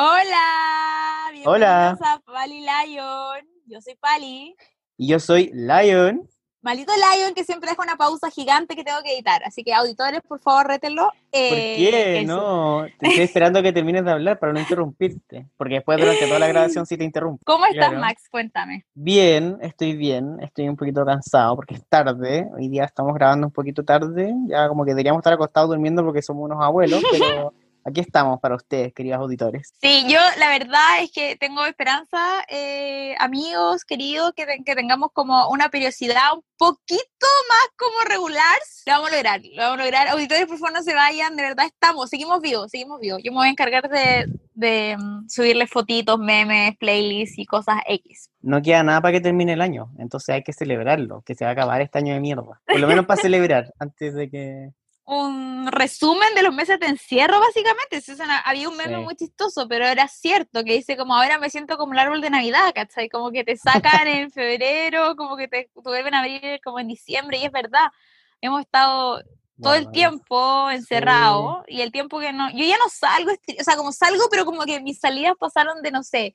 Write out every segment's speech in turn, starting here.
Hola, bienvenidos Hola. a Pali Lion. Yo soy Pali. Y yo soy Lion. Maldito Lion que siempre deja una pausa gigante que tengo que editar. Así que auditores, por favor, rétenlo. ¿Por Eh, qué? eso. No, te estoy esperando que termines de hablar para no interrumpirte. Porque después durante toda la grabación sí te interrumpo. ¿Cómo estás, Claro. Max? Cuéntame. Bien, estoy bien. Estoy un poquito cansado porque es tarde. Hoy día estamos grabando un poquito tarde. Ya como que deberíamos estar acostados durmiendo porque somos unos abuelos. Pero aquí estamos para ustedes, queridos auditores. Sí, yo la verdad es que tengo esperanza, eh, amigos, queridos, que, te- que tengamos como una periodicidad un poquito más como regular. Lo vamos a lograr, lo vamos a lograr. Auditores, por favor, no se vayan, de verdad estamos, seguimos vivos, seguimos vivos. Yo me voy a encargar de, de mm, subirle fotitos, memes, playlists y cosas X. No queda nada para que termine el año. Entonces hay que celebrarlo, que se va a acabar este año de mierda. Por lo menos para celebrar, antes de que... Un resumen de los meses de encierro, básicamente. Sí, suena- había un meme Sí. muy chistoso, pero era cierto, que dice como ahora me siento como el árbol de Navidad, ¿cachai? Como que te sacan en febrero, como que te, te vuelven a abrir como en diciembre, y es verdad. Hemos estado todo el tiempo encerrado y el tiempo que no, yo ya no salgo, o sea, como salgo, pero como que mis salidas pasaron de, no sé,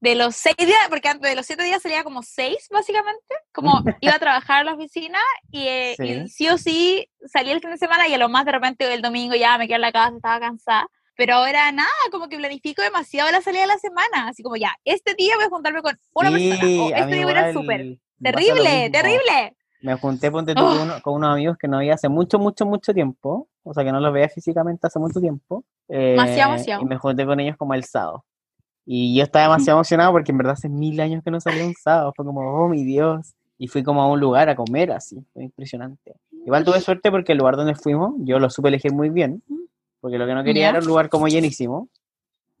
de los seis días, porque antes de los siete días salía como seis, básicamente, como iba a trabajar a la oficina y, eh, y Sí. sí o sí salía el fin de semana y a lo más de repente el domingo ya me quedé en la casa, estaba cansada. Pero ahora nada, como que planifico demasiado la salida de la semana. Así como ya, este día voy a juntarme con una persona. O Sí, este día voy a ir súper. Terrible, terrible. Me junté ponte tú, Oh. con, uno- con unos amigos que no veía hace mucho, mucho, mucho tiempo. O sea, que no los veía físicamente hace mucho tiempo. Demasiado, eh, demasiado. Y me junté con ellos como el sábado. Y yo estaba demasiado emocionado porque en verdad hace mil años que no salía un sábado. Fue como, oh mi Dios. Y fui como a un lugar a comer así. Fue impresionante. Igual tuve suerte porque el lugar donde fuimos, yo lo supe elegir muy bien. Porque lo que no quería era un lugar como llenísimo.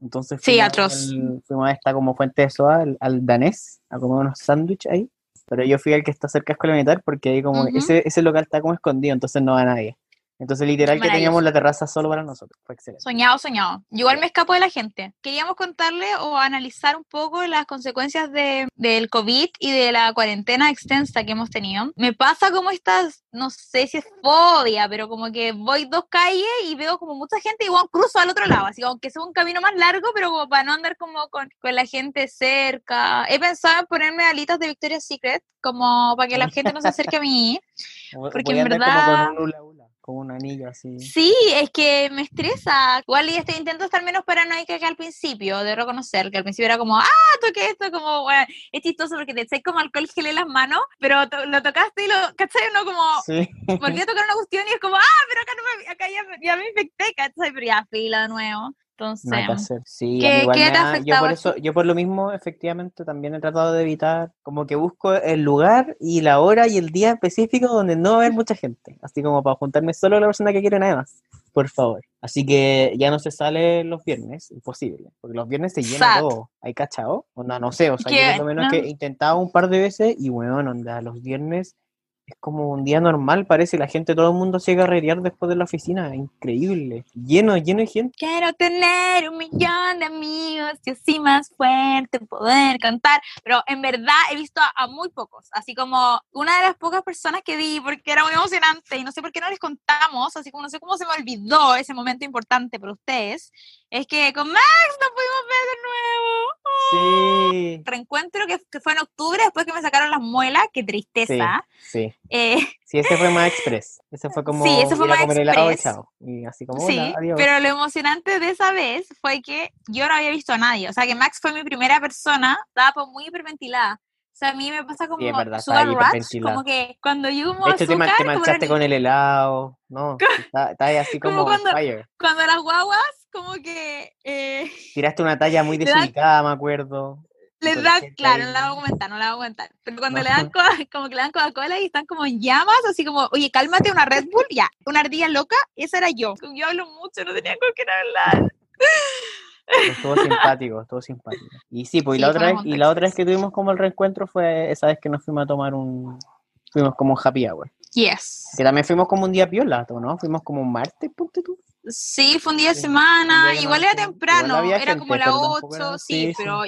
Entonces Sí, fuimos, atroz. al- fuimos a esta como fuente de soda, al, al danés, a comer unos sándwiches ahí. Pero yo fui al que está cerca de Escuela Militar porque ahí como ese, ese local está como escondido, entonces no va nadie. Entonces literal que teníamos la terraza solo para nosotros. Fue excelente. Soñado, soñado. Yo igual me escapo de la gente. Queríamos contarle o analizar un poco las consecuencias de, del COVID y de la cuarentena extensa que hemos tenido. Me pasa como estas, no sé si es fobia, pero como que voy dos calles y veo como mucha gente y igual cruzo al otro lado, así como que es un camino más largo, pero como para no andar como con, con la gente cerca. He pensado en ponerme alitas de Victoria's Secret, como para que la gente no se acerque a mí. Porque voy en andar como verdad- con un hula hula, con un anillo así. Sí, es que me estresa. Igual y este intento estar menos paranoica que al principio, de reconocer que al principio era como, ah, toqué esto, como, bueno, es chistoso porque te echáis como alcohol gel en las manos, pero to- lo tocaste y lo, ¿cachai? Uno como, Sí. volví a tocar una cuestión y es como, ah, pero acá, no me, acá ya, me- ya me infecté, ¿cachai? Pero ya, fila de nuevo. Entonces, Nada que hacer. Sí, ¿qué- a igual qué te ha yo por a eso, yo por lo mismo, efectivamente, también he tratado de evitar, como que busco el lugar y la hora y el día específico donde no va a haber mucha gente, así como para juntarme solo con la persona que quiero nada más, por favor. Así que ya no se sale los viernes, imposible, porque los viernes se llena todo. ¿Hay cachado? O no, no sé, o sea, yo Que por lo menos no- que he intentado un par de veces y bueno, onda, los viernes es como un día normal, parece, la gente, todo el mundo se carrerear después de la oficina, increíble, lleno, lleno de gente. Quiero tener un millón de amigos y así más fuerte poder cantar, pero en verdad he visto a, a muy pocos, así como una de las pocas personas que vi, porque era muy emocionante y no sé por qué no les contamos, así como no sé cómo se me olvidó ese momento importante para ustedes, es que con Max nos pudimos ver de nuevo. Sí. Reencuentro que, que fue en octubre después que me sacaron las muelas, qué tristeza. Sí, Eh, sí, ese fue más express. Ese fue como Sí, ese fue más comer helado y chao. Y así como, Sí, adiós. pero lo emocionante de esa vez fue que yo no había visto a nadie. O sea, que Max fue mi primera persona, estaba pues, muy hiperventilada. O sea, a mí me pasa como es verdad, sugar rush, como que cuando yo como De hecho, azúcar, te como, manchaste era- con el helado. No, está, está ahí así Como como cuando- fire. cuando las guaguas, como que eh, Tiraste una talla muy Le desubicada, me acuerdo. la dan, claro, no la voy a comentar, no la voy a comentar, pero cuando No. le dan co- como que le dan Coca-Cola y están como en llamas, así como, oye, cálmate, una Red Bull, ya, una ardilla loca, esa era yo. Yo hablo mucho, no tenía con quién hablar. Estuvo simpático, estuvo simpático. Y sí, pues y la otra vez, y la otra vez que tuvimos como el reencuentro fue esa vez que nos fuimos a tomar un. Fuimos como un happy hour. Yes. Que también fuimos como un día piola, ¿no? Fuimos como un martes, ponte tú. Sí, fue un día de semana, igual era igual temprano, era gente, como las pero tampoco 8, era- sí, pero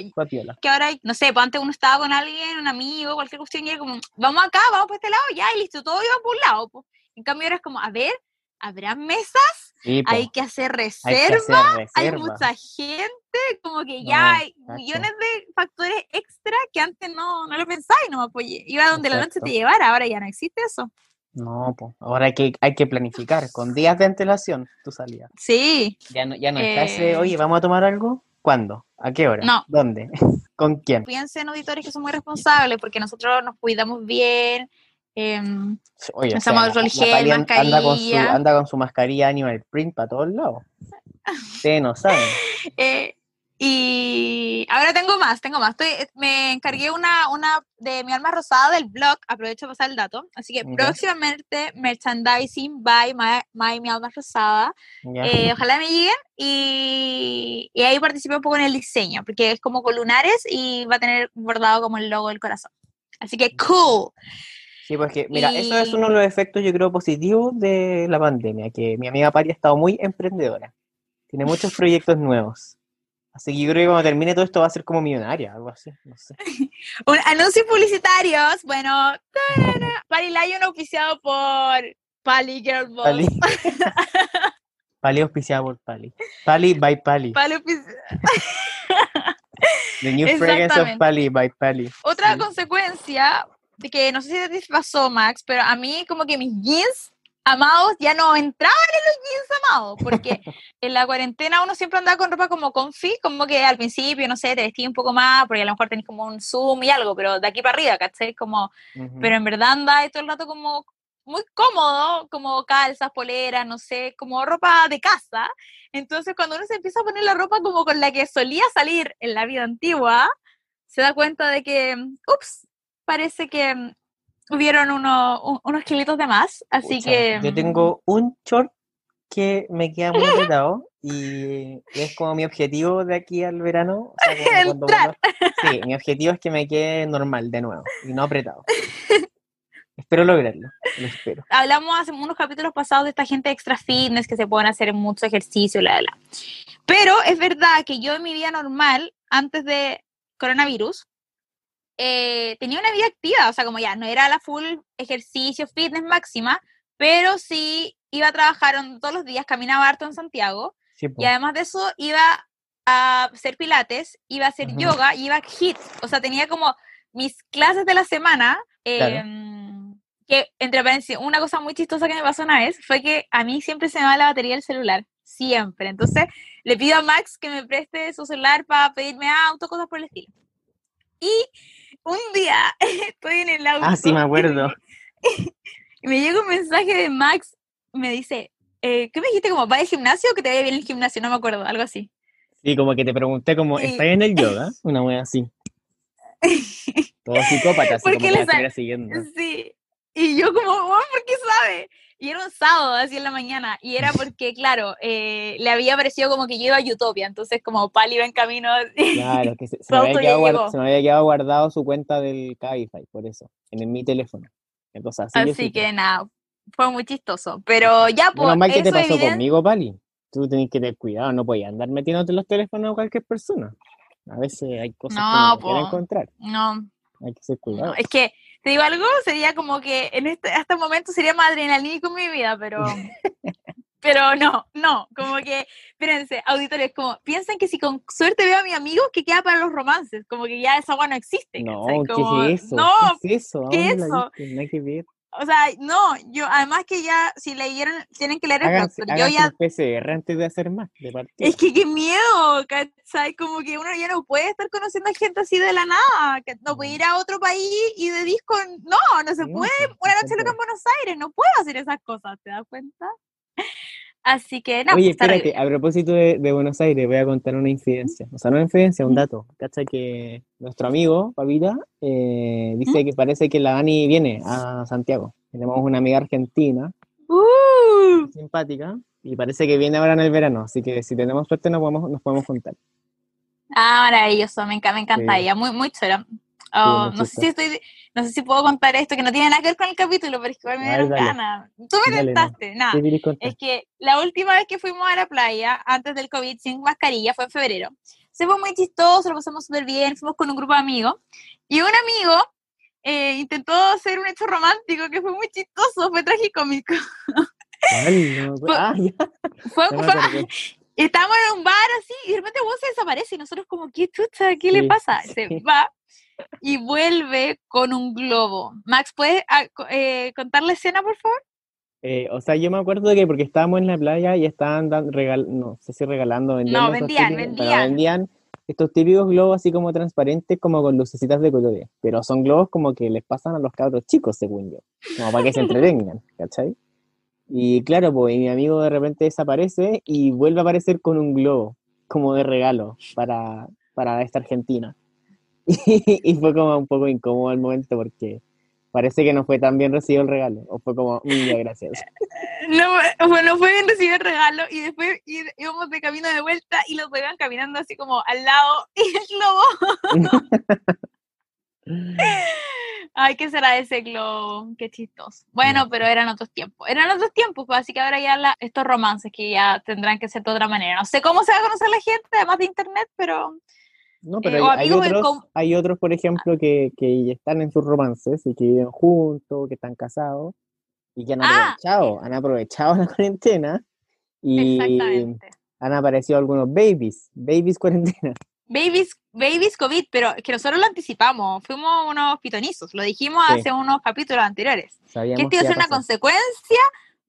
que ahora, no sé, pues antes uno estaba con alguien, un amigo, cualquier cuestión, y era como, vamos acá, vamos por este lado, ya, y listo, todo iba por un lado. pues. En cambio ahora es como, a ver, ¿habrá mesas? Hay que hacer hay que reserva, hay mucha gente, como que No, ya hay millones de factores extra que antes no, no lo pensáis, no, pues iba donde la noche Exacto. te llevara, ahora ya no existe eso. No, pues ahora hay que, hay que planificar con días de antelación tu salida. Sí, Ya no, ya no está ese, Eh, oye, ¿vamos a tomar algo? ¿Cuándo? ¿A qué hora? No. ¿Dónde? ¿Con quién? piensen auditores que son muy responsables porque nosotros nos cuidamos bien. em, Oye, o Usamos sea, alcohol la- gel, la Pali an- anda con, su, mascarilla. anda con su mascarilla animal print para todos lados. Ustedes no saben. eh, y ahora tengo más, tengo más. Estoy, me encargué una, una de mi alma rosada del blog, aprovecho para pasar el dato. Así que Ya. próximamente merchandising by my, my mi alma rosada. Ya. Eh, ojalá me lleguen y, y ahí participé un poco en el diseño, porque es como con lunares y va a tener bordado como el logo del corazón. Así que cool. Sí, porque mira, eso es y- uno de los efectos, yo creo, positivos de la pandemia, que mi amiga Pari ha estado muy emprendedora. Tiene muchos proyectos nuevos. Así que yo creo que cuando termine todo esto va a ser como millonaria, algo así, no sé. Un, anuncios publicitarios. Bueno, tarara, Pali Lion auspiciado por Pali Girl Boss. Pali. Pali auspiciada por Pali. Pali by Pali. Pali The new fragrance of. Pali by Pali. Otra Sí. consecuencia de que no sé si te pasó, Max, pero a mí como que mis jeans amados ya no entraban en los jeans amados, porque en la cuarentena uno siempre andaba con ropa como comfy, como que al principio, no sé, te vestí un poco más, porque a lo mejor tenés como un zoom y algo, pero de aquí para arriba, ¿cachai? Como, Ujú. pero en verdad andaba todo el rato como muy cómodo, como calzas, poleras, no sé, como ropa de casa. Entonces, cuando uno se empieza a poner la ropa como con la que solía salir en la vida antigua, se da cuenta de que, ups, parece que hubieron uno- un- unos kilitos de más. Así Pucha, que. Yo tengo un short que me queda muy apretado y es como mi objetivo de aquí al verano. o sea, cuando Sí, mi objetivo es que me quede normal de nuevo y no apretado. espero lograrlo, lo espero. hablamos hace unos capítulos pasados de esta gente extra fitness que se pueden hacer mucho ejercicio, la, la. Pero es verdad que yo en mi vida normal, antes de coronavirus, eh, tenía una vida activa, o sea, como ya no era la full ejercicio, fitness máxima, pero sí iba a trabajar todos los días, caminaba harto en Santiago, Sí, y además de eso iba a hacer pilates, iba a hacer Ujú. yoga, y iba a HIIT, o sea, tenía como mis clases de la semana, Claro. em, que entre paréntesis, una cosa muy chistosa que me pasó una vez fue que a mí siempre se me va la batería del celular, siempre, entonces le pido a Max que me preste su celular para pedirme auto, cosas por el estilo. Y un día estoy en el auto. Ah, sí, me acuerdo. Y me llega un mensaje de Max, me dice, eh, ¿qué me dijiste? Como, ¿va al gimnasio o que te vaya bien el gimnasio? No me acuerdo, algo así. Sí, como que te pregunté como, Sí. ¿estás en el yoga? Una wea así. Todo psicópata, así como que la siguiendo. Sí. Y yo como, "Weón, ¿por qué sabe? Y era un sábado, así en la mañana. Y era porque, claro, eh, le había parecido como que yo iba a Utopia. Entonces, como Pali iba en camino. Claro, que se, se me había guard- se me había quedado guardado su cuenta del Cabify, por eso, en el- mi teléfono. Entonces, así, Así que nada, fue muy chistoso. Pero ya, Menos pues, mal que te pasó eviden- conmigo, Pali. Tú tenés que tener cuidado, no podías andar metiéndote en los teléfonos a cualquier persona. A veces hay cosas No, que no encontrar. No, Hay que ser no, cuidado. es que, te digo algo, sería como que en este, hasta el momento sería más adrenalínico en mi vida, pero... Pero no, no, como que, espérense, auditores, como, piensen que si con suerte veo a mi amigo, que queda para los romances, como que ya esa agua no existe, No, ¿qué es eso? No, ¿Qué es eso? ¿A ¿qué es eso? No hay que ver. O sea, no, yo, además que ya, si leyeron, tienen que leer el Háganse, pero yo ya, PCR antes de hacer más, de partida. es que qué miedo, ¿cachai? Como que uno ya no puede estar conociendo a gente así de la nada, que no puede ir a otro país y de disco, no, no se puede, pues, una no noche loca en. Buenos Aires, no puedo hacer esas cosas, ¿te das cuenta? Así que, no, Oye, pues, espérate, a propósito de, de Buenos Aires, voy a contar una infidencia. O sea, no una infidencia, un dato. Cacha que nuestro amigo, Papita, eh, dice que parece que la Dani viene a Santiago. Tenemos una amiga argentina, Uh, simpática, y parece que viene ahora en el verano. Así que si tenemos suerte nos podemos, nos podemos juntar. Ah, maravilloso, me encanta, me encanta Sí. ella, muy. Oh, muy no sé si estoy, no sé si puedo contar esto que no tiene nada que ver con el capítulo, pero es que igual me dieron ganas. Tú me Dale, no. tentaste, nada. ¿Qué querés contar? Es que la última vez que fuimos a la playa, antes del COVID, sin mascarilla, fue en febrero. Se fue muy chistoso, lo pasamos súper bien, fuimos con un grupo de amigos. Y un amigo eh, intentó hacer un hecho romántico que fue muy chistoso, fue tragicómico. ¿Cuál? No acuerdo. Fue- Ah, Fue, fue-. Estamos en un bar así y de repente vos se desaparece y nosotros como, ¿qué chucha? ¿Qué le Sí, pasa? sí. Se va y vuelve con un globo. Max, ¿puedes ah, eh, contar la escena, por favor? Eh, o sea, yo me acuerdo que porque estábamos en la playa y estaban dando, regal, no sé si regalando, vendían, típicos- pero vendían. vendían estos típicos globos así como transparentes, como con lucecitas de colores. Pero son globos como que les pasan a los cabros chicos, según yo. Como para que se entretengan, ¿cachai? Y claro, pues mi amigo de repente desaparece y vuelve a aparecer con un globo, como de regalo para, para esta Argentina. Y, fue como un poco incómodo el momento porque parece que no fue tan bien recibido el regalo. O fue como, "Mm, ya, gracias. No, bueno, fue bien recibir el regalo y después íbamos de camino de vuelta y los iban caminando así como al lado y el globo. Ay, ¿qué será ese globo? Qué chistoso. Bueno, No. pero eran otros tiempos. Eran otros tiempos, pues así que ahora ya la- estos romances que ya tendrán que ser de otra manera. No sé cómo se va a conocer la gente, además de internet, pero No, pero Eh, hay, o hay otros, hay otros, por ejemplo, que, que están en sus romances y que viven juntos, que están casados y que han Ah, aprovechado, han aprovechado la cuarentena y exactamente. han aparecido algunos babies, babies cuarentena. Babies, babies COVID, pero que nosotros lo anticipamos, fuimos unos pitonizos, lo dijimos Sí. hace unos capítulos anteriores. que Sabíamos esto iba a que ser una consecuencia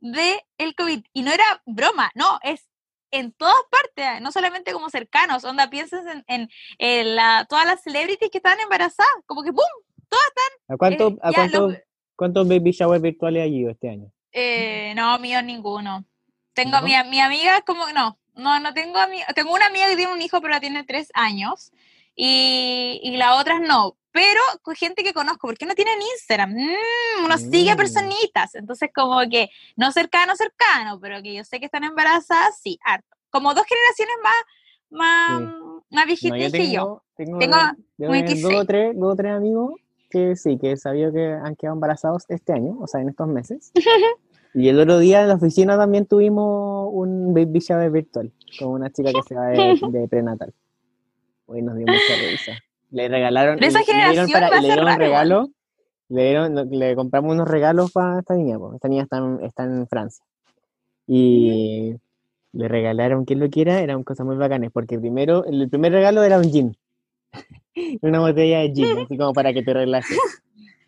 del COVID. Y no era broma, no, es en todas partes, no solamente como cercanos. Onda, piensas en, en, en la, todas las celebrities que estaban embarazadas, como que ¡pum! ¿A, cuánto, eh, a cuánto- los- cuántos baby showers virtuales ha ido este año? Eh, no, mío ninguno. Tengo ¿No? mi, mi amiga como no, no, no tengo tengo una amiga que tiene un hijo pero tiene tres años y, y las otras no, pero con gente que conozco, porque no tienen Instagram, Mm, uno sigue a Mm. personitas, entonces como que no cercano, cercano, pero que yo sé que están embarazadas, sí, harto. Como dos generaciones más, más, Sí. más No, viejitas yo que yo. tengo, tengo, Tengo debo tener 26. dos o tres, dos tres amigos que sí, que sabía que han quedado embarazados este año, o sea, en estos meses. Y el otro día en la oficina también tuvimos un baby shower virtual con una chica que se va de, de prenatal. Hoy nos dio mucha risa. Le regalaron, Pero esa le dieron, generación va a y le ser dieron un raro igual. regalo, le, dieron, le compramos unos regalos para esta niña, pues. esta niña está en, está en Francia. Y le regalaron, quien lo quiera, eran cosas muy bacanas, porque primero, el primer regalo era un gin, una botella de gin, así como para que te relajes.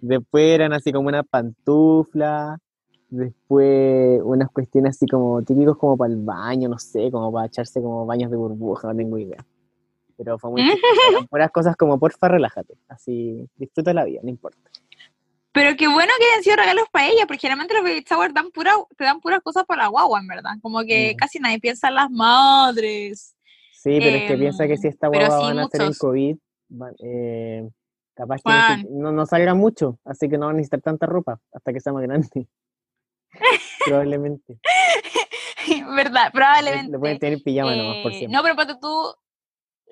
Después eran así como una pantufla, después unas cuestiones así como típicos como para el baño, no sé, como para echarse como baños de burbuja, no tengo idea. Pero fue muy puras cosas como porfa, relájate, así disfruta la vida, no importa. Pero qué bueno que hayan sido regalos para ella, porque generalmente los baby shower dan pura, te dan puras cosas para la guagua, en verdad. Como que casi nadie piensa en las madres. Sí, pero es que piensa que Em, si esta guagua sí van a hacer el. COVID, eh, capaz que no, no, no salga mucho, así que no van a necesitar tanta ropa hasta que sea más grande. Probablemente. ¿Verdad? Le, Probablemente. le pueden tener pijama nomás por Eh, siempre. no, pero ponte tú,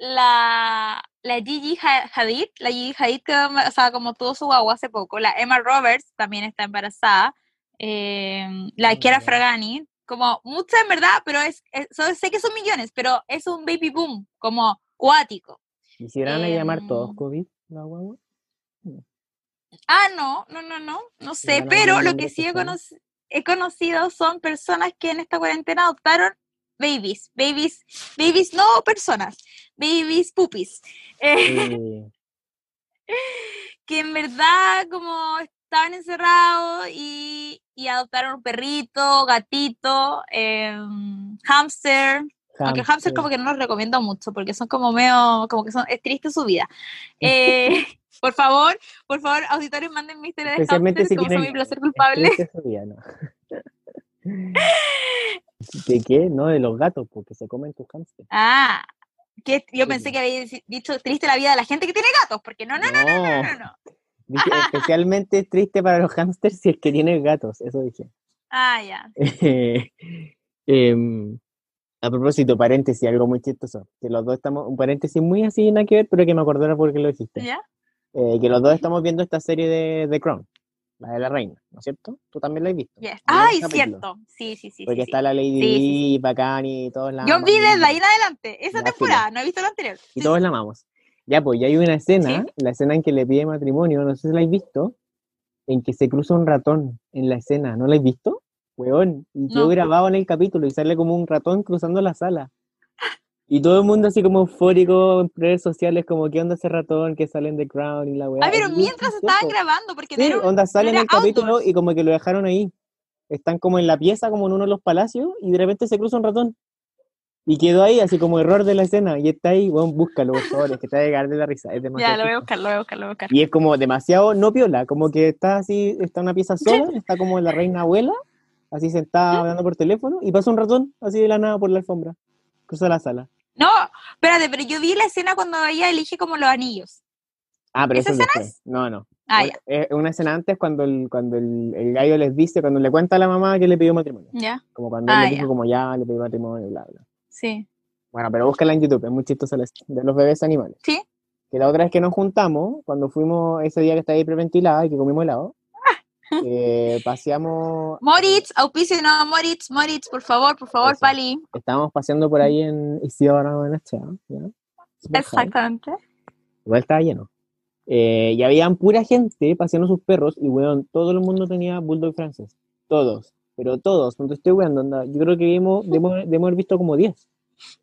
la, la Gigi Ha- Hadid, la Gigi Hadid, que, o sea, como tuvo su guagua hace poco, la Emma Roberts también está embarazada, eh, la Kiara ya. Fragani, como muchas en verdad, pero es, sé que son millones, pero es un baby boom, como cuático. ¿Y si van a llamar todos em, COVID, la guagua? Ah, no, no, no, no, no sé, pero lo que sí he conocido son personas que en esta cuarentena adoptaron babies, babies, babies, no personas, babies pupis, eh, Eh, que en verdad como estaban encerrados y, y adoptaron un perrito, gatito, em, hámster, aunque hamster hámster. como que no los recomiendo mucho porque son como medio, como que son, es triste su vida. Eh, por favor, por favor, auditores, manden mi historia de hamsters, si como son tienen mi placer culpable. Triste su vida, no. ¿De qué? No, de los gatos, porque se comen tus hamsters. Ah, que yo Sí, pensé que había dici- dicho triste la vida de la gente que tiene gatos, porque no, no, no, no, no, no, no. Dije, especialmente es triste para los hamsters si es que tienes gatos, eso dije. Ah, ya. Em, a propósito, paréntesis, algo muy chistoso. Que los dos estamos, un paréntesis muy así, nada que ver, pero que me acordé ahora porque lo dijiste. ¿Ya? Eh, que los dos estamos viendo esta serie de The Crown, la de la reina, ¿no es cierto? Tú también la has visto. Yes. Ay, cierto. Sí, sí, sí. Porque sí, sí. está la Lady Sí, sí, bacán y todos la Yo vi desde ahí en adelante, esa temporada, no he visto la anterior. Y Sí, todos sí. la amamos. Ya, pues, ya hay una escena, Sí. la escena en que le pide matrimonio, no sé si la habéis visto, en que se cruza un ratón en la escena, ¿no la habéis visto? Weón, y quedó No. grabado en el capítulo y sale como un ratón cruzando la sala. Y todo el mundo así como eufórico en redes sociales, como ¿qué onda ese ratón que sale en The Crown y la weá? Ah, pero mientras estaban grabando, porque Sí, un- onda sale en era el capítulo y como que lo dejaron ahí. Están como en la pieza, como en uno de los palacios, y de repente se cruza un ratón. Y quedó ahí, así como error de la escena. Y está ahí, bueno, búscalo, por favor, es que te va a llegar de la risa. Es demasiado Ya, lo voy a buscar, lo voy a buscar, lo voy a buscar. Y es como demasiado no piola, como que está así, está en una pieza sola, está como la reina abuela, así sentada hablando por teléfono, y pasa un ratón así de la nada por la alfombra. Cruza la sala. No, espérate, pero yo vi la escena cuando ella elige como los anillos. Ah, pero ¿Esa eso es. No, no. Ah, ya, Es una escena antes cuando el, cuando el, el gallo les dice, cuando le cuenta a la mamá que le pidió matrimonio. ya, Como cuando Ah, él le ya. dijo como ya le pidió matrimonio, bla, bla. sí. Bueno, pero búscala en YouTube, es muy chistosa la escena de los bebés animales. ¿Sí? Que la otra vez que nos juntamos, cuando fuimos ese día que estaba hiperventilada y que comimos helado, eh, paseamos, Moritz, auspicio no, Moritz, Moritz, por favor, por favor, Eso. Pali. estábamos paseando por ahí en Isidora. Super high. Exactamente. Igual estaba lleno. Eh, y habían pura gente paseando sus perros y, weón, todo el mundo tenía Bulldog francés. Todos. Pero todos. No te estoy weando. Yo creo que vimos, debemos, debemos haber visto como 10.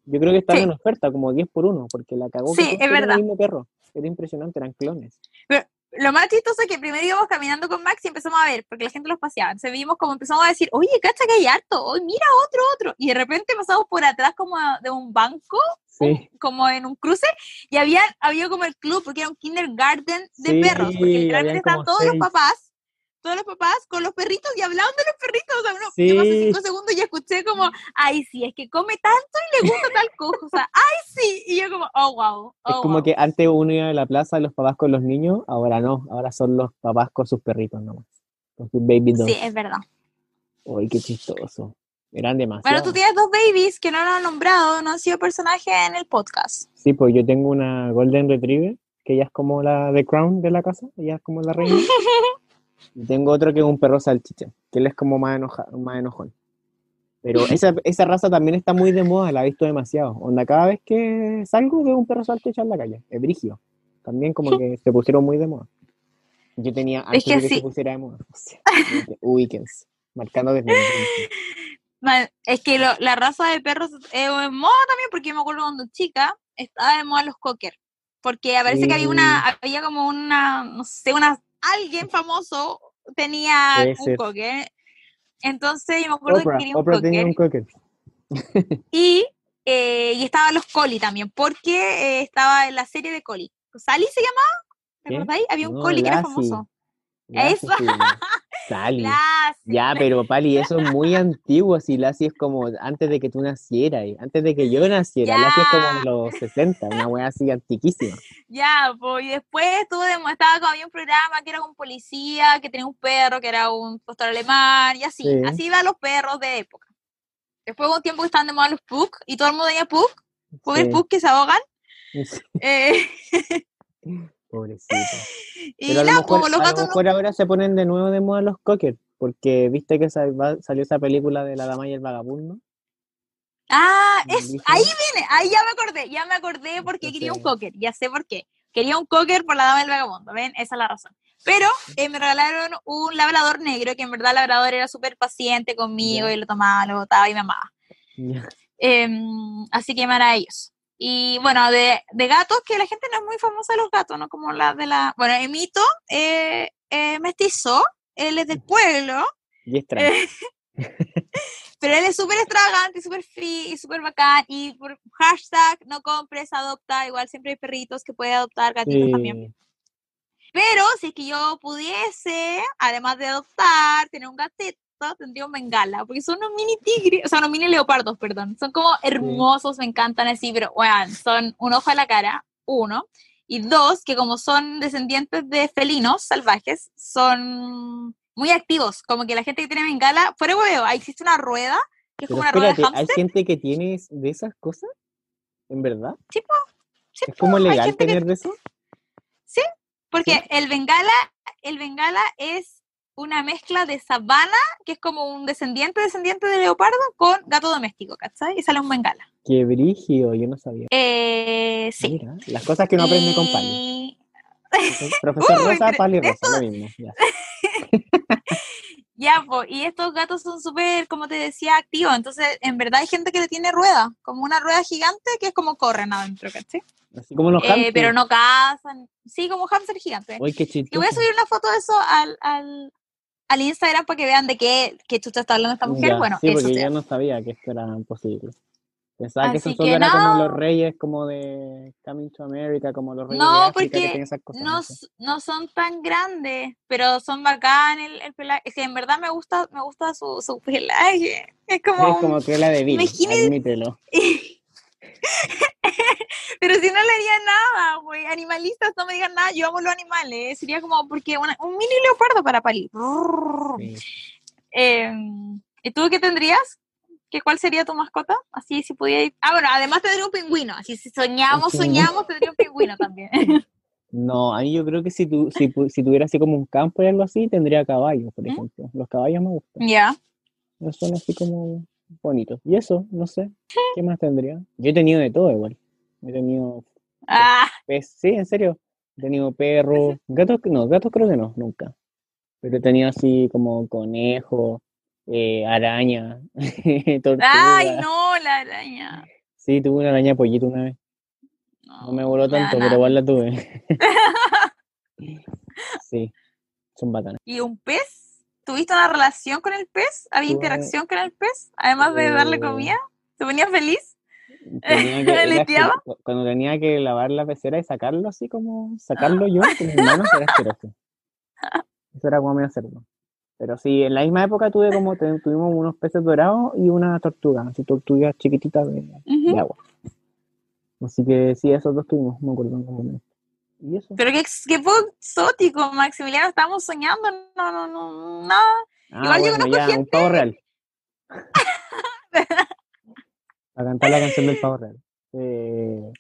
Yo creo que estaban Sí. en oferta, como 10 por 1, porque la cagó Sí, es verdad. el mismo perro. Era impresionante, eran clones. Lo más chistoso es que primero íbamos caminando con Max y empezamos a ver, porque la gente los paseaba. Entonces vimos como empezamos a decir, oye, cacha que hay harto, oye, mira otro, otro. Y de repente pasamos por atrás como de un banco, Sí. como en un cruce, y había, había como el club, porque era un kindergarten de Sí, perros, porque literalmente estaban todos los papás, todos los papás con los perritos y hablaban de los perritos. O sea, uno, yo pasé Sí. cinco segundos y escuché como, ay, sí, es que come tanto y le gusta tal cosa. O sea, ay, sí. Y yo como, oh, wow. Es oh, como wow. que antes uno iba a la plaza, los papás con los niños, ahora no. Ahora son los papás con sus perritos nomás. Con sus baby dogs. Sí, es verdad. Uy, qué chistoso. Eran demasiado. Bueno, tú tienes dos babies que no lo han nombrado, no han sido personajes en el podcast. Sí, pues yo tengo una Golden Retriever, que ella es como la de Crown de la casa, ella es como la reina. y tengo otro que es un perro salchicha, que él es como más, enoja, más enojón. Pero esa, esa raza también está muy de moda, la he visto demasiado. Onda, cada vez que salgo veo un perro salchicha en la calle, es brigio. También como que se pusieron muy de moda. Yo tenía antes que de que sí. se pusiera de moda. O sea, weekends, marcando desde Ma- Es que lo- la raza de perros es en moda también, porque yo me acuerdo cuando chica estaba de moda los cocker. Porque parece que había una, había como una, no sé, una, alguien famoso tenía un cocker. Entonces yo me acuerdo Oprah, que quería un Oprah cocker. tenía un cocker. Y, eh, y estaban los Collie también, porque eh, estaba en la serie de Collie. ¿Sally se llamaba? ¿Te acordáis? Había un No, Collie que era famoso. Lassie Eso. Sally. Lassie. Ya, pero Pali, eso es muy antiguo, si Lassie es como antes de que tú nacieras, antes de que yo naciera, Lassie es como Ya. los 60, una wea así antiquísima. Ya, pues, y después estuvo de, estaba como había un programa que era con policía, que tenía un perro, que era un pastor alemán, y así, Sí. así iban los perros de época. Después hubo un tiempo que estaban de moda los Pug, y todo el mundo tenía Pug, pobres Sí, Pug que se ahogan. eh, Pobrecito. y Pero a lo mejor, como los a lo gatos no- mejor ahora se ponen de nuevo de moda los cocker, porque viste que sal- va- salió esa película de La Dama y el Vagabundo. Ah, ¿No es, ahí viene, ahí ya me acordé, ya me acordé porque quería un cocker, ya sé por qué. Quería un cocker por la dama del vagabundo, ¿ven? Esa es la razón. Pero eh, me regalaron un labrador negro, que en verdad el labrador era súper paciente conmigo y lo tomaba, lo botaba y me amaba. Em, así que maravilloso. Y bueno, de, de gatos, que la gente no es muy famosa de los gatos, ¿no? Como la de la... Bueno, Emito eh, eh, mestizo, él es del pueblo, Y es trans. Eh, pero él es súper extravagante, súper free y súper bacán. Y por hashtag no compres, adopta. Igual siempre hay perritos que puede adoptar, gatitos también. Pero si es que yo pudiese, además de adoptar, tener un gatito, tendría un bengala. Porque son unos mini tigres, o sea, unos mini leopardos, perdón. Son como hermosos, me encantan así, pero weón, son un ojo a la cara, uno. Y dos, que como son descendientes de felinos salvajes, son muy activos. Como que la gente que tiene bengala, fuera huevo, ahí existe una rueda, que es Pero como una rueda de ¿hay gente que tiene de esas cosas? ¿En verdad? Sí, po, sí, ¿Es como po, legal gente que- tener de eso? Porque el bengala, el bengala es una mezcla de sabana, que es como un descendiente descendiente de leopardo, con gato doméstico, ¿cachai? Y sale un bengala. Qué brigio, yo no sabía. Eh, sí. Mira, las cosas que uno aprende con Pali. Y- Profesor Uy, Rosa, Pali Rosa, lo mismo. ya. Ya, pues, y estos gatos son súper, como te decía, activos. Entonces, en verdad hay gente que le tiene rueda, como una rueda gigante que es como corren adentro, ¿cachai? Así como los Eh, pero no cazan. Sí, como hamster gigante. Uy, qué Y chistoso. voy a subir una foto de eso al, al, al Instagram para que vean de qué, qué chucha está hablando esta mujer. Ya, bueno, sí, eso porque se yo no sabía que esto era posible. Pensaba que eso solo que era como los reyes como de Coming to America, como los reyes No, de África que porque esas cosas. no, no son tan grandes, pero son bacán el, el pelaje. Es que en verdad me gusta, me gusta su, su pelaje. Es como, Es como que la de Imagínate- admítelo. Pero si no le haría nada, güey. Animalistas no me digan nada, yo amo los animales. Sería como porque una- un mini leopardo para Pali. Sí. Eh, ¿Y tú qué tendrías? ¿Qué, ¿Cuál sería tu mascota? Así si pudiera Ah, bueno, además tendría un pingüino. Así si soñamos, soñamos, tendría un pingüino también. No, a mí yo creo que si, tu, si, si tuviera así como un campo y algo así, tendría caballos, por ¿Mm? ejemplo. Los caballos me gustan. ya. No son así como bonitos. Y eso, no sé. ¿Qué más tendría? Yo he tenido de todo igual. He tenido Ah, pez, sí, en serio. He tenido perros, gatos, no, gatos creo que no, nunca. Pero he tenido así como conejo, eh, araña, tortuga. ay, no, la araña. Sí, tuve una araña pollito una vez. No me voló me da tanto, pero igual la tuve. Sí, son bacanas. ¿Y un pez? ¿Tuviste una relación con el pez? ¿Había Tuve- interacción con el pez? Además de darle Eh, comida. ¿Se ponía feliz? Cuando tenía que lavar la pecera y sacarlo así como, sacarlo yo con mis manos era asqueroso. Eso era como medio cerdo. Pero sí, en la misma época tuve como, te- tuvimos unos peces dorados y una tortuga, así tortugas chiquititas de, agua. Así que sí, esos dos tuvimos, me acuerdo en algún momento. Y eso. Pero qué, qué poco exótico, Maximiliano. Estábamos soñando. No, no, no, nada. Ah, igual yo bueno, conozco ya, un gente- pavo real. A cantar la canción del pavo real. Eh.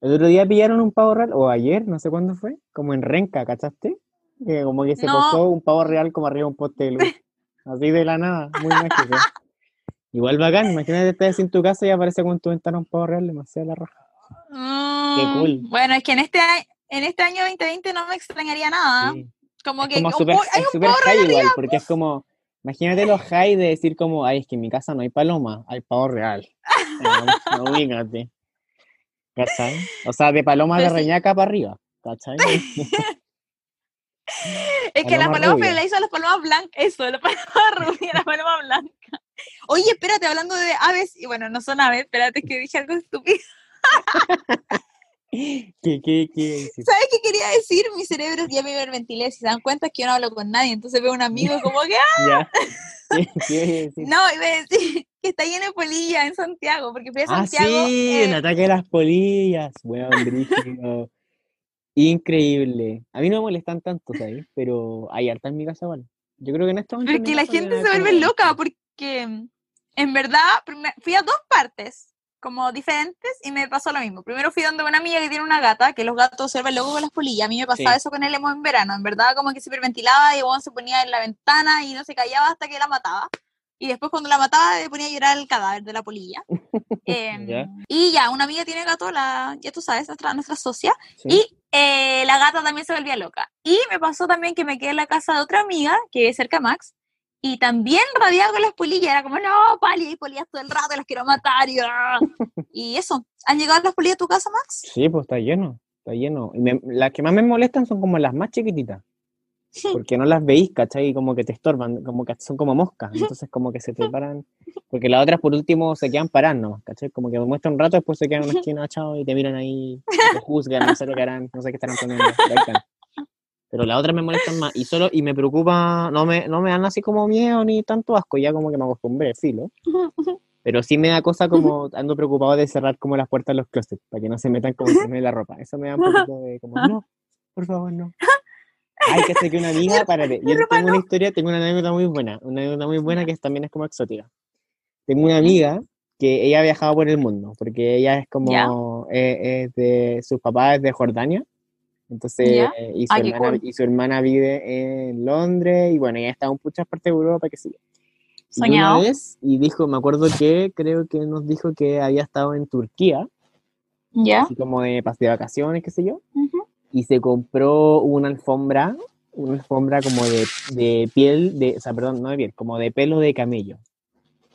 El otro día pillaron un pavo real, o ayer, no sé cuándo fue, como en Renca, ¿cachaste? Que como que se No. posó un pavo real como arriba de un poste de luz. Así de la nada, muy mágico. Igual bacán, imagínate estás en tu casa y aparece con tu ventana un pavo real, demasiado la raja. Mm, cool. Bueno, es que en este, en este año 2020 no me extrañaría nada. Sí. Como Es que como un po- hay es un pavo high igual, porque es como, imagínate los high de decir como, ay, es que en mi casa no hay paloma, hay pavo real. No, no, ubícate. ¿Cachai? O sea, de paloma de Pero sí. reñaca para arriba, ¿cachai? Es que la Paloma la hizo a las palomas blancas. Eso, la paloma rubia, la paloma blanca. Oye, espérate, hablando de aves, y bueno, no son aves, espérate que dije algo estúpido. ¿Qué, qué, qué dices? ¿Sabes qué quería decir? Mi cerebro ya me hiperventilé. Si se dan cuenta es que yo no hablo con nadie, entonces veo un amigo como que, ¡ah! ¿Qué, qué iba a decir? no, iba a decir que está lleno de polilla en Santiago, porque fui a Ah, Santiago. sí, eh, el ataque de las polillas. Weón, brígido. Increíble. A mí no me molestan tanto, ¿sabes? Pero hay harta en mi casa, igual. Yo creo que en este momento. Porque la gente se vuelve loca, 20. porque en verdad fui a dos partes, como diferentes, y me pasó lo mismo. Primero fui donde una amiga que tiene una gata, que los gatos se vuelven locos con las polillas. A mí me pasaba Sí. eso con el emo en verano. En verdad, como que se hiperventilaba y bueno, se ponía en la ventana y no se callaba hasta que la mataba. Y después cuando la mataba le ponía a llorar el cadáver de la polilla. Ya. Y ya, una amiga tiene gato, la, ya tú sabes, nuestra, nuestra socia, Sí. y eh, la gata también se volvía loca. Y me pasó también que me quedé en la casa de otra amiga, que es cerca de Max, y también radiaba con las polillas. Era como, no, Pali, hay polillas todo el rato, las quiero matar. Y, ah. Y eso, ¿han llegado las polillas a tu casa, Max? Sí, pues está lleno. Está lleno. Y me- las que más me molestan son como las más chiquititas. Porque no las veis, ¿cachai? Y como que te estorban, como que son como moscas. Entonces, como que se te paran. Porque las otras, por último, se quedan paradas nomás, ¿cachai? Como que me muestran un rato, después se quedan en una esquina, chao, y te miran ahí, te juzgan, no sé lo que harán, no sé qué estarán poniendo. Pero las otras me molestan más. Y solo, y me preocupa, no me, no me dan así como miedo ni tanto asco, ya como que me acostumbré, filo. Pero sí me da cosa como ando preocupado de cerrar como las puertas de los closets para que no se metan como de la ropa. Eso me da un poquito de como, no, por favor, no. Ay, que sé que una amiga, párate. Yo tengo una historia, tengo una anécdota muy buena, una anécdota muy buena que también es como exótica. Tengo una amiga que ella ha viajado por el mundo, porque ella es como, eh, es de, sus papás es de Jordania, entonces, Ya. eh, y, su Ah, qué hermana, cool. y su hermana vive en Londres, y bueno, ella está en muchas partes de Europa, que sí. Y una Soñado. vez, y dijo, me acuerdo que creo que nos dijo que había estado en Turquía, ¿Ya? así como de, de vacaciones, qué sé yo, Ujú. y se compró una alfombra una alfombra como de, de piel, de, o sea, perdón, no de piel, como de pelo de camello.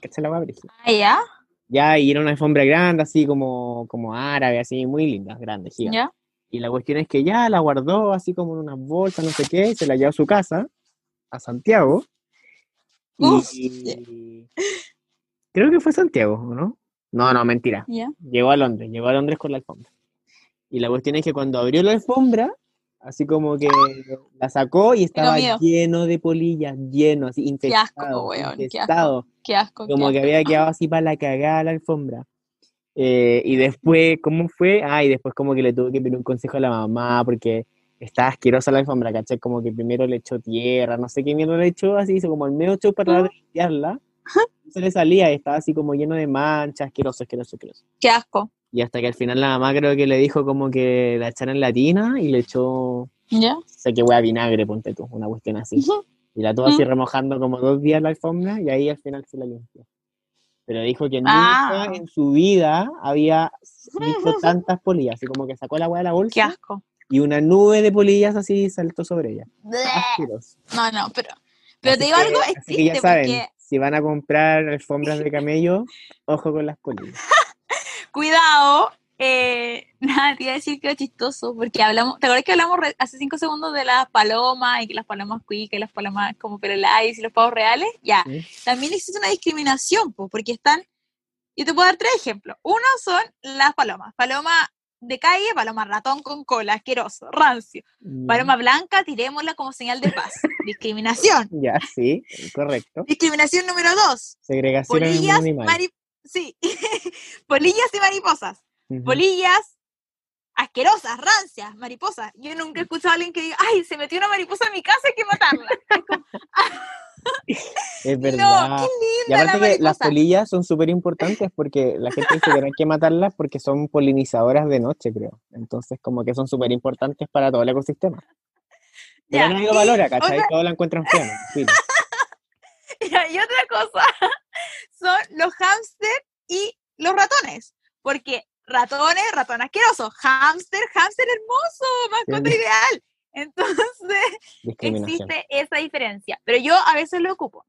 ¿Cachai la guay, Ah, ya, Ya, y era una alfombra grande, así como, como árabe, así, muy linda, grande, gigante. ya. Y la cuestión es que ya la guardó así como en unas bolsas, no sé qué, y se la llevó a su casa, a Santiago. Y, creo que fue Santiago, ¿o ¿no? No, no, mentira. Llegó a Londres, llegó a Londres con la alfombra. Y la cuestión es que cuando abrió la alfombra, así como que la sacó y estaba lleno de polillas, lleno, así, Qué asco, infestado, weón, qué asco. infestado. Qué asco. qué Como que asco. había quedado así para la cagada la alfombra. Eh, y después, ¿cómo fue? Ah, y después como que le tuve que pedir un consejo a la mamá porque estaba asquerosa la alfombra, ¿cachai? Como que primero le echó tierra, no sé qué mierda le echó, así hizo como el medio show para limpiarla. Se le salía y estaba así como lleno de manchas, asqueroso, asqueroso, asqueroso. Qué asco. Y hasta que al final la mamá creo que le dijo como que la echara en la tina y le echó, ¿Ya? sé que hueá vinagre, ponte tú, una cuestión así. Y la tuvo así remojando como dos días la alfombra y ahí al final se la limpió. Pero dijo que Ah. nunca en su vida había visto tantas polillas, así como que sacó la hueá de la Qué bolsa asco. y una nube de polillas así saltó sobre ella. Asqueroso. No, no, pero, pero Así te digo que- algo, es así que ya saben, porque, si van a comprar alfombras de camello, ojo con las polillas. cuidado, eh, nada, te iba a decir que es chistoso, porque hablamos, ¿te acuerdas que hablamos re- hace cinco segundos de las palomas y que las palomas cuicas y las palomas como perolais y los pavos reales? Ya, ¿sí? también existe una discriminación, po, porque están, yo te puedo dar tres ejemplos. Uno son las palomas, paloma de calle, paloma ratón con cola, asqueroso, rancio. Paloma blanca, tirémosla como señal de paz. Discriminación. Ya, sí, correcto. Discriminación número dos. Segregación en el mundo Polillas, animal. mari- sí. polillas y mariposas. Ujú. Polillas asquerosas, rancias, mariposas. Yo nunca he escuchado a alguien que diga, ay, se metió una mariposa en mi casa, hay que matarla. Es Es no, verdad. qué Y la aparte que las polillas son súper importantes porque la gente dice que no hay que matarlas porque son polinizadoras de noche, creo. Entonces, como que son súper importantes para todo el ecosistema. Pero Ya, nadie lo valora, ¿cachai? otra- Todos la encuentran fea. ¿no? Sí. Y otra cosa son los hámster y los ratones. Porque ratones, ratón asqueroso. Hámster, hámster hermoso, mascota Sí. ideal. Entonces, existe esa diferencia. Pero yo a veces lo ocupo.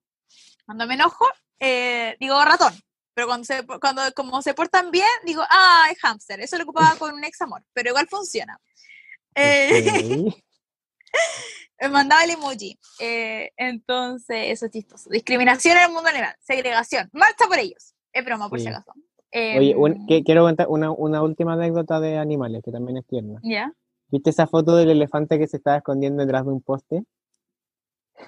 Cuando me enojo, eh, digo ratón. Pero cuando, se, cuando como se portan bien, digo, ah, es hámster. Eso lo ocupaba con un ex amor, pero igual funciona. Eh, me mandaba el emoji. Eh, entonces, eso es chistoso. Discriminación en el mundo animal. Segregación. Marcha por ellos. Es broma, por Sí. si acaso. Oye, Em, un- que- quiero contar una, una última anécdota de animales que también es tierna. ¿Ya? ¿Viste esa foto del elefante que se estaba escondiendo detrás de un poste?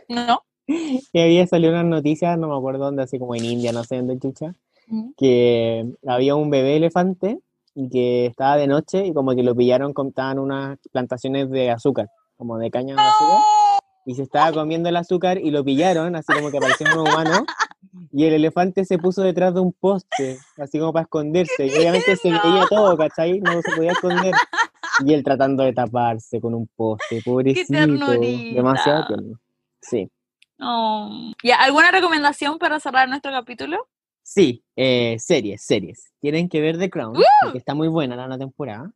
No. Que había salido unas noticias, no me acuerdo dónde, así como en India, no sé dónde chucha, Mm. que había un bebé elefante y que estaba de noche y como que lo pillaron, con- estaban unas plantaciones de azúcar, como de caña de azúcar, y se estaba comiendo el azúcar y lo pillaron, así como que parecía un humano, y el elefante se puso detrás de un poste, así como para esconderse, y obviamente se veía todo, ¿cachai? No se podía esconder. Y él tratando de taparse con un poste, pobrecito, demasiado tierno. Sí. Oh. ¿Ya? ¿Alguna recomendación para cerrar nuestro capítulo? Sí, eh, series, series. Tienen que ver The Crown, porque está muy buena la nueva temporada.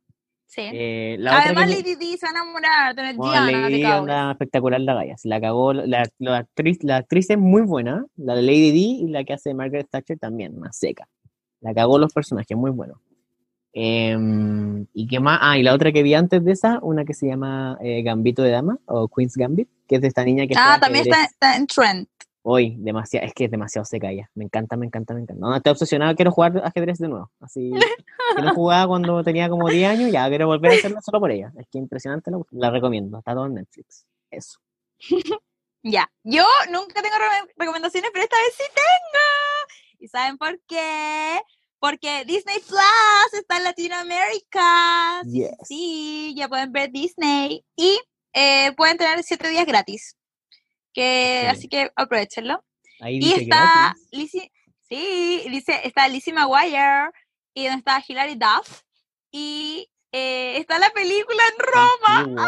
Sí. Eh, la otra Además, que- Lady Di se va a enamorar de Bueno, Diana Lady Di anda espectacular la galla. Se la cagó. La, la actriz, la actriz es muy buena. La de Lady Di y la que hace Margaret Thatcher también, más seca. La cagó los personajes, muy bueno. Em, ¿y qué más? Ah, y la otra que vi antes de esa, una que se llama eh, Gambito de Dama o Queen's Gambit, que es de esta niña que Ah, también está, está en trend. Hoy, demasiado, es que es demasiado seca ella. Me encanta, me encanta, me encanta. No, estoy obsesionado, quiero jugar ajedrez de nuevo. Así que no jugaba cuando tenía como 10 años, ya quiero volver a hacerlo solo por ella. Es que impresionante, la, la recomiendo. Está todo en Netflix. Eso. Ya. Yo nunca tengo re- recomendaciones, pero esta vez sí tengo. ¿Y saben por qué? Porque Disney Plus está en Latinoamérica. Sí, Yes. sí, ya pueden ver Disney. Y eh, pueden tener siete días gratis. Que, Excelente. así que aprovechenlo. Ahí Y dice está. Lizzie, sí, dice, está Lizzie McGuire y donde está Hilary Duff. Y eh, está la película en Roma, Antiguo.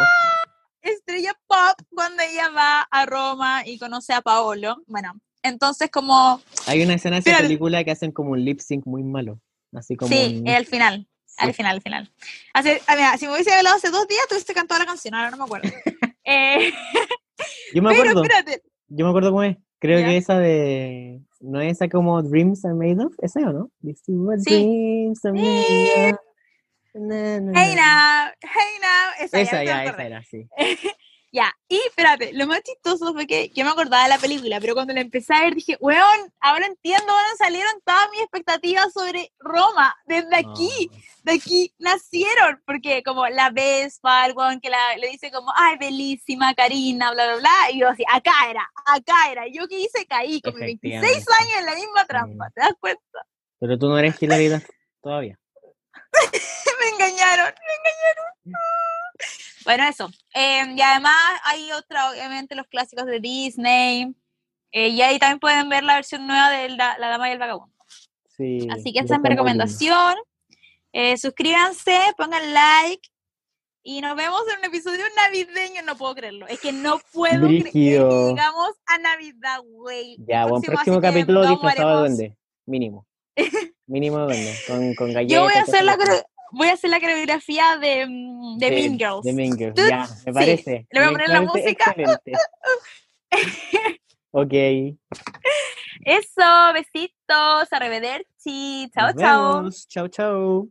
Estrella Pop, cuando ella va a Roma y conoce a Paolo. Bueno, entonces como, Hay una escena de esa película que hacen como un lip sync muy malo. Así como sí, un- al final, sí. al final, al final. Hace, ah, mira, si me hubiese hablado hace dos días, tuviese cantado la canción, ahora no me acuerdo. Eh, Yo me Pero acuerdo, espérate. yo me acuerdo cómo es. Creo que esa de. ¿No es esa como Dreams are made of? ¿Esa o no? Sí. dreams are made of. Na, na, Hey na. now, hey now. Esa, Esa, ya, esa era, sí. Ya, y espérate, lo más chistoso fue que yo me acordaba de la película, pero cuando la empecé a ver dije, weón, ahora entiendo dónde salieron todas mis expectativas sobre Roma. Desde aquí, Oh. de aquí nacieron, porque como la Vespa, el weón que la- le dice como, ay, bellísima, Karina, bla, bla, bla, y yo así, acá era, acá era. Yo que hice, caí con mis 26 Efectivamente. años en la misma trampa. ¿te das cuenta? Pero tú no eres Hilary todavía. me engañaron, me engañaron. Bueno, eso. Eh, y además hay otra, obviamente, los clásicos de Disney. eh, y ahí también pueden ver la versión nueva de La, La Dama y el Vagabundo. Sí. Así que esa es mi recomendación. Eh, suscríbanse, pongan like. Y nos vemos en un episodio navideño. No puedo creerlo. Es que no puedo creer que llegamos a Navidad, güey. Ya, buen próximo capítulo disfrazado de duende. Mínimo. Mínimo de duende. Con, con galletas. Yo voy a hacer la, voy a hacer la coreografía de, mm, de, Mean Girls. De Mean Girls, ya, me parece. Le voy a poner la música. Ok. Eso, besitos, arrivederci. Chao, nos chao. vemos. Chao, chao.